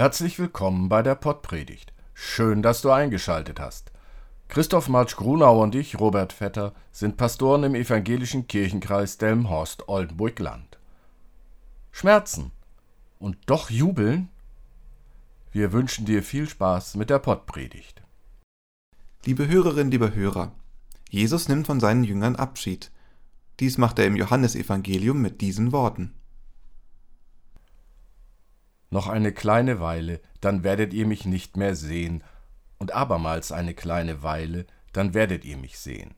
Herzlich willkommen bei der Pottpredigt. Schön, dass du eingeschaltet hast. Christoph Marsch Grunau und ich, Robert Vetter, sind Pastoren im evangelischen Kirchenkreis Delmenhorst-Oldenburg-Land. Schmerzen und doch jubeln? Wir wünschen dir viel Spaß mit der Pottpredigt. Liebe Hörerinnen, liebe Hörer, Jesus nimmt von seinen Jüngern Abschied. Dies macht er im Johannesevangelium mit diesen Worten. Noch eine kleine Weile, dann werdet ihr mich nicht mehr sehen, und abermals eine kleine Weile, dann werdet ihr mich sehen.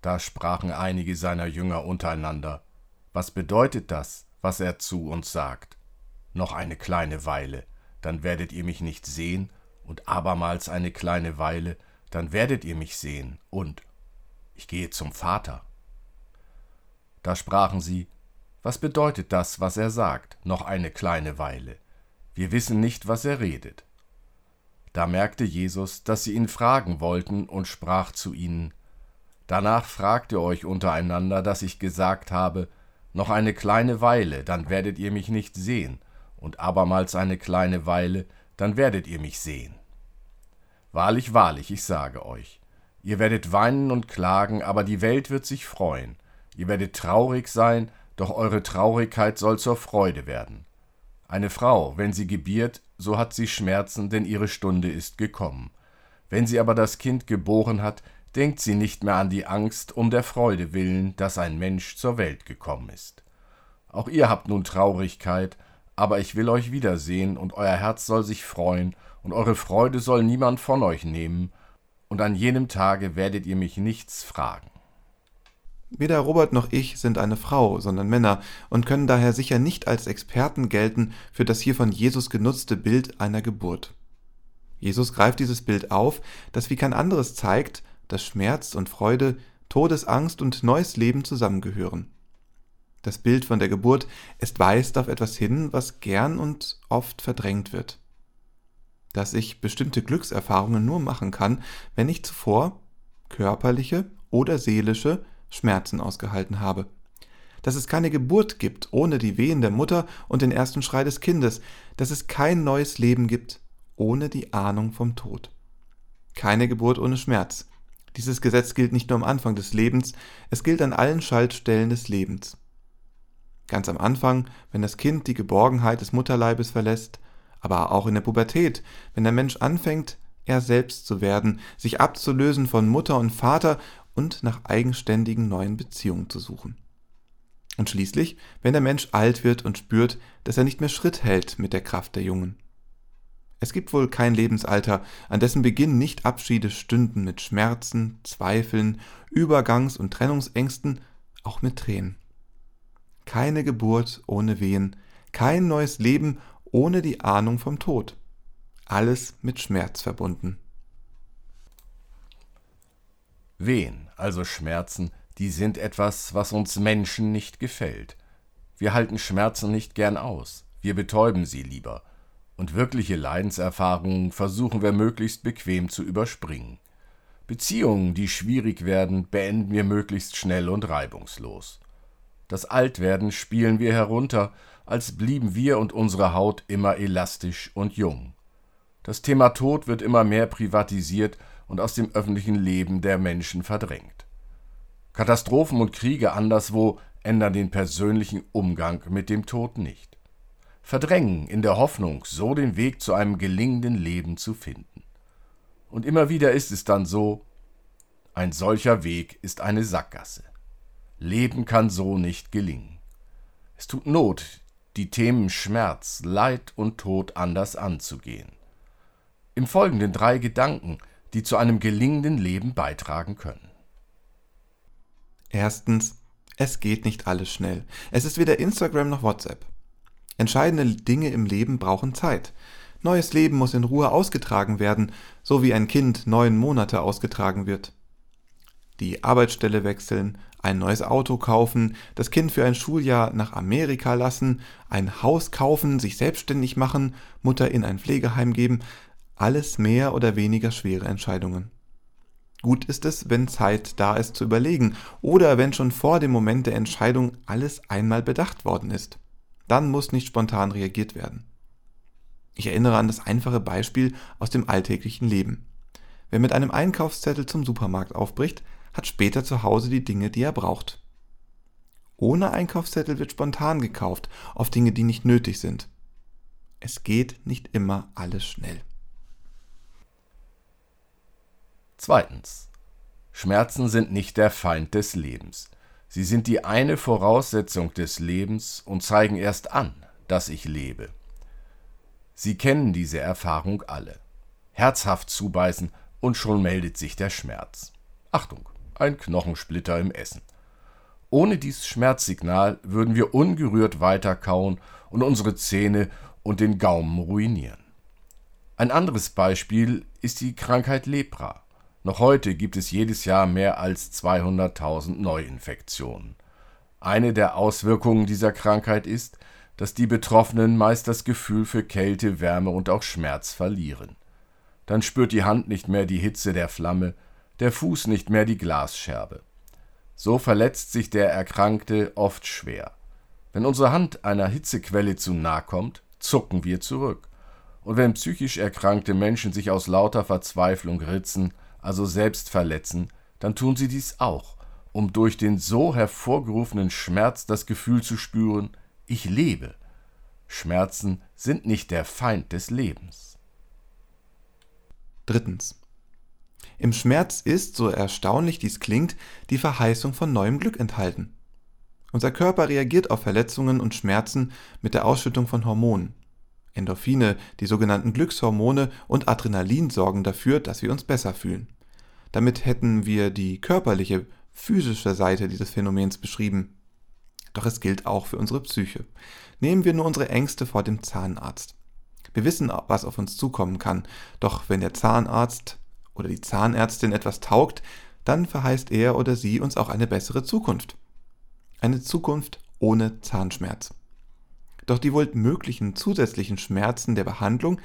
Da sprachen einige seiner Jünger untereinander, was bedeutet das, was er zu uns sagt? Noch eine kleine Weile, dann werdet ihr mich nicht sehen, und abermals eine kleine Weile, dann werdet ihr mich sehen, und ich gehe zum Vater. Da sprachen sie, was bedeutet das, was er sagt, noch eine kleine Weile? Wir wissen nicht, was er redet. Da merkte Jesus, dass sie ihn fragen wollten und sprach zu ihnen, Danach fragt ihr euch untereinander, dass ich gesagt habe, noch eine kleine Weile, dann werdet ihr mich nicht sehen, und abermals eine kleine Weile, dann werdet ihr mich sehen. Wahrlich, wahrlich, ich sage euch, ihr werdet weinen und klagen, aber die Welt wird sich freuen, ihr werdet traurig sein, doch eure Traurigkeit soll zur Freude werden. Eine Frau, wenn sie gebiert, so hat sie Schmerzen, denn ihre Stunde ist gekommen. Wenn sie aber das Kind geboren hat, denkt sie nicht mehr an die Angst um der Freude willen, dass ein Mensch zur Welt gekommen ist. Auch ihr habt nun Traurigkeit, aber ich will euch wiedersehen, und euer Herz soll sich freuen, und eure Freude soll niemand von euch nehmen, und an jenem Tage werdet ihr mich nichts fragen. Weder Robert noch ich sind eine Frau, sondern Männer und können daher sicher nicht als Experten gelten für das hier von Jesus genutzte Bild einer Geburt. Jesus greift dieses Bild auf, das wie kein anderes zeigt, dass Schmerz und Freude, Todesangst und neues Leben zusammengehören. Das Bild von der Geburt, es weist auf etwas hin, was gern und oft verdrängt wird. Dass ich bestimmte Glückserfahrungen nur machen kann, wenn ich zuvor körperliche oder seelische Schmerzen ausgehalten habe. Dass es keine Geburt gibt ohne die Wehen der Mutter und den ersten Schrei des Kindes, dass es kein neues Leben gibt ohne die Ahnung vom Tod. Keine Geburt ohne Schmerz. Dieses Gesetz gilt nicht nur am Anfang des Lebens, es gilt an allen Schaltstellen des Lebens. Ganz am Anfang, wenn das Kind die Geborgenheit des Mutterleibes verlässt, aber auch in der Pubertät, wenn der Mensch anfängt, er selbst zu werden, sich abzulösen von Mutter und Vater und nach eigenständigen neuen Beziehungen zu suchen. Und schließlich, wenn der Mensch alt wird und spürt, dass er nicht mehr Schritt hält mit der Kraft der Jungen. Es gibt wohl kein Lebensalter, an dessen Beginn nicht Abschiede stünden mit Schmerzen, Zweifeln, Übergangs- und Trennungsängsten, auch mit Tränen. Keine Geburt ohne Wehen, kein neues Leben ohne die Ahnung vom Tod. Alles mit Schmerz verbunden. Wehen, also Schmerzen, die sind etwas, was uns Menschen nicht gefällt. Wir halten Schmerzen nicht gern aus, wir betäuben sie lieber, und wirkliche Leidenserfahrungen versuchen wir möglichst bequem zu überspringen. Beziehungen, die schwierig werden, beenden wir möglichst schnell und reibungslos. Das Altwerden spielen wir herunter, als blieben wir und unsere Haut immer elastisch und jung. Das Thema Tod wird immer mehr privatisiert und aus dem öffentlichen Leben der Menschen verdrängt. Katastrophen und Kriege anderswo ändern den persönlichen Umgang mit dem Tod nicht. Verdrängen in der Hoffnung, so den Weg zu einem gelingenden Leben zu finden. Und immer wieder ist es dann so, ein solcher Weg ist eine Sackgasse. Leben kann so nicht gelingen. Es tut Not, die Themen Schmerz, Leid und Tod anders anzugehen. Im Folgenden drei Gedanken die zu einem gelingenden Leben beitragen können. Erstens, es geht nicht alles schnell. Es ist weder Instagram noch WhatsApp. Entscheidende Dinge im Leben brauchen Zeit. Neues Leben muss in Ruhe ausgetragen werden, so wie ein Kind neun Monate ausgetragen wird. Die Arbeitsstelle wechseln, ein neues Auto kaufen, das Kind für ein Schuljahr nach Amerika lassen, ein Haus kaufen, sich selbstständig machen, Mutter in ein Pflegeheim geben, alles mehr oder weniger schwere Entscheidungen. Gut ist es, wenn Zeit da ist zu überlegen oder wenn schon vor dem Moment der Entscheidung alles einmal bedacht worden ist. Dann muss nicht spontan reagiert werden. Ich erinnere an das einfache Beispiel aus dem alltäglichen Leben. Wer mit einem Einkaufszettel zum Supermarkt aufbricht, hat später zu Hause die Dinge, die er braucht. Ohne Einkaufszettel wird spontan gekauft, auf Dinge, die nicht nötig sind. Es geht nicht immer alles schnell. Zweitens. Schmerzen sind nicht der Feind des Lebens. Sie sind die eine Voraussetzung des Lebens und zeigen erst an, dass ich lebe. Sie kennen diese Erfahrung alle. Herzhaft zubeißen und schon meldet sich der Schmerz. Achtung, ein Knochensplitter im Essen. Ohne dieses Schmerzsignal würden wir ungerührt weiterkauen und unsere Zähne und den Gaumen ruinieren. Ein anderes Beispiel ist die Krankheit Lepra. Noch heute gibt es jedes Jahr mehr als 200.000 Neuinfektionen. Eine der Auswirkungen dieser Krankheit ist, dass die Betroffenen meist das Gefühl für Kälte, Wärme und auch Schmerz verlieren. Dann spürt die Hand nicht mehr die Hitze der Flamme, der Fuß nicht mehr die Glasscherbe. So verletzt sich der Erkrankte oft schwer. Wenn unsere Hand einer Hitzequelle zu nahe kommt, zucken wir zurück. Und wenn psychisch erkrankte Menschen sich aus lauter Verzweiflung ritzen, also selbst verletzen, dann tun sie dies auch, um durch den so hervorgerufenen Schmerz das Gefühl zu spüren, ich lebe. Schmerzen sind nicht der Feind des Lebens. Drittens. Im Schmerz ist, so erstaunlich dies klingt, die Verheißung von neuem Glück enthalten. Unser Körper reagiert auf Verletzungen und Schmerzen mit der Ausschüttung von Hormonen. Endorphine, die sogenannten Glückshormone und Adrenalin sorgen dafür, dass wir uns besser fühlen. Damit hätten wir die körperliche, physische Seite dieses Phänomens beschrieben. Doch es gilt auch für unsere Psyche. Nehmen wir nur unsere Ängste vor dem Zahnarzt. Wir wissen, was auf uns zukommen kann, doch wenn der Zahnarzt oder die Zahnärztin etwas taugt, dann verheißt er oder sie uns auch eine bessere Zukunft. Eine Zukunft ohne Zahnschmerz. Doch die wohl möglichen zusätzlichen Schmerzen der Behandlung,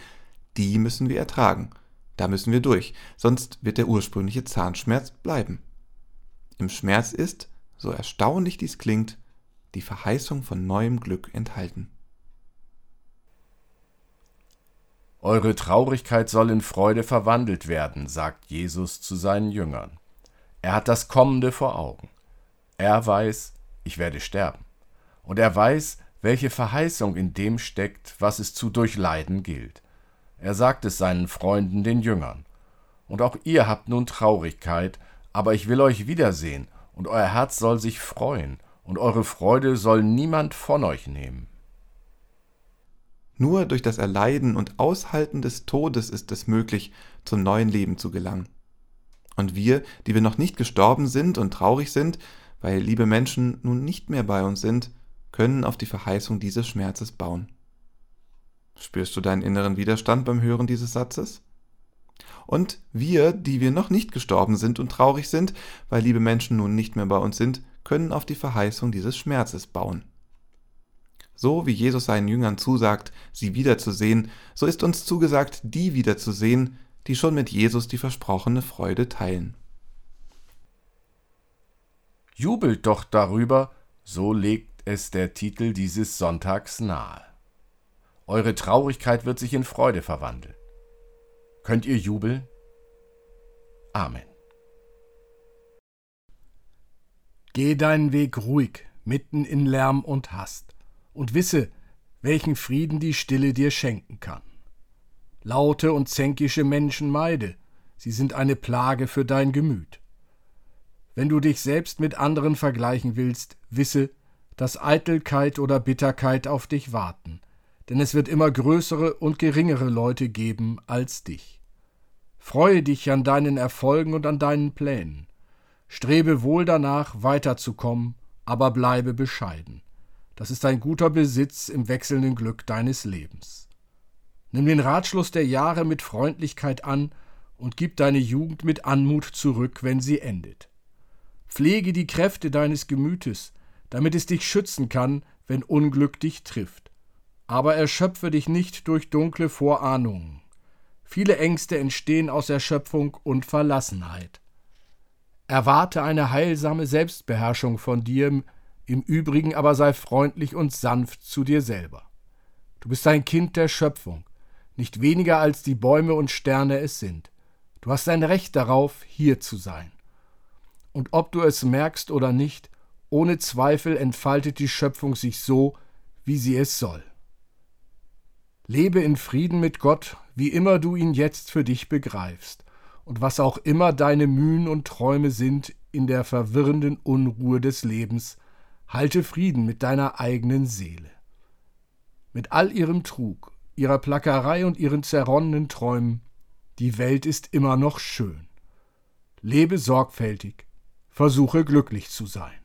die müssen wir ertragen. Da müssen wir durch, sonst wird der ursprüngliche Zahnschmerz bleiben. Im Schmerz ist, so erstaunlich dies klingt, die Verheißung von neuem Glück enthalten. Eure Traurigkeit soll in Freude verwandelt werden, sagt Jesus zu seinen Jüngern. Er hat das Kommende vor Augen. Er weiß, ich werde sterben. Und er weiß, welche Verheißung in dem steckt, was es zu durchleiden gilt. Er sagt es seinen Freunden, den Jüngern. Und auch ihr habt nun Traurigkeit, aber ich will euch wiedersehen, und euer Herz soll sich freuen, und eure Freude soll niemand von euch nehmen. Nur durch das Erleiden und Aushalten des Todes ist es möglich, zum neuen Leben zu gelangen. Und wir, die wir noch nicht gestorben sind und traurig sind, weil liebe Menschen nun nicht mehr bei uns sind, können auf die Verheißung dieses Schmerzes bauen. Spürst du deinen inneren Widerstand beim Hören dieses Satzes? Und wir, die wir noch nicht gestorben sind und traurig sind, weil liebe Menschen nun nicht mehr bei uns sind, können auf die Verheißung dieses Schmerzes bauen. So wie Jesus seinen Jüngern zusagt, sie wiederzusehen, so ist uns zugesagt, die wiederzusehen, die schon mit Jesus die versprochene Freude teilen. Jubelt doch darüber, so legt es der Titel dieses Sonntags nahe. Eure Traurigkeit wird sich in Freude verwandeln. Könnt ihr jubeln? Amen. Geh deinen Weg ruhig, mitten in Lärm und Hast, und wisse, welchen Frieden die Stille dir schenken kann. Laute und zänkische Menschen meide, sie sind eine Plage für dein Gemüt. Wenn du dich selbst mit anderen vergleichen willst, wisse, dass Eitelkeit oder Bitterkeit auf dich warten, denn es wird immer größere und geringere Leute geben als dich. Freue dich an deinen Erfolgen und an deinen Plänen. Strebe wohl danach, weiterzukommen, aber bleibe bescheiden. Das ist ein guter Besitz im wechselnden Glück deines Lebens. Nimm den Ratschluss der Jahre mit Freundlichkeit an und gib deine Jugend mit Anmut zurück, wenn sie endet. Pflege die Kräfte deines Gemütes, damit es dich schützen kann, wenn Unglück dich trifft. Aber erschöpfe dich nicht durch dunkle Vorahnungen. Viele Ängste entstehen aus Erschöpfung und Verlassenheit. Erwarte eine heilsame Selbstbeherrschung von dir, im Übrigen aber sei freundlich und sanft zu dir selber. Du bist ein Kind der Schöpfung. nicht weniger als die Bäume und Sterne es sind. Du hast ein Recht darauf, hier zu sein. Und ob du es merkst oder nicht, ohne Zweifel entfaltet die Schöpfung sich so, wie sie es soll. Lebe in Frieden mit Gott, wie immer du ihn jetzt für dich begreifst, und was auch immer deine Mühen und Träume sind in der verwirrenden Unruhe des Lebens, halte Frieden mit deiner eigenen Seele. Mit all ihrem Trug, ihrer Plackerei und ihren zerronnenen Träumen, die Welt ist immer noch schön. Lebe sorgfältig, versuche glücklich zu sein.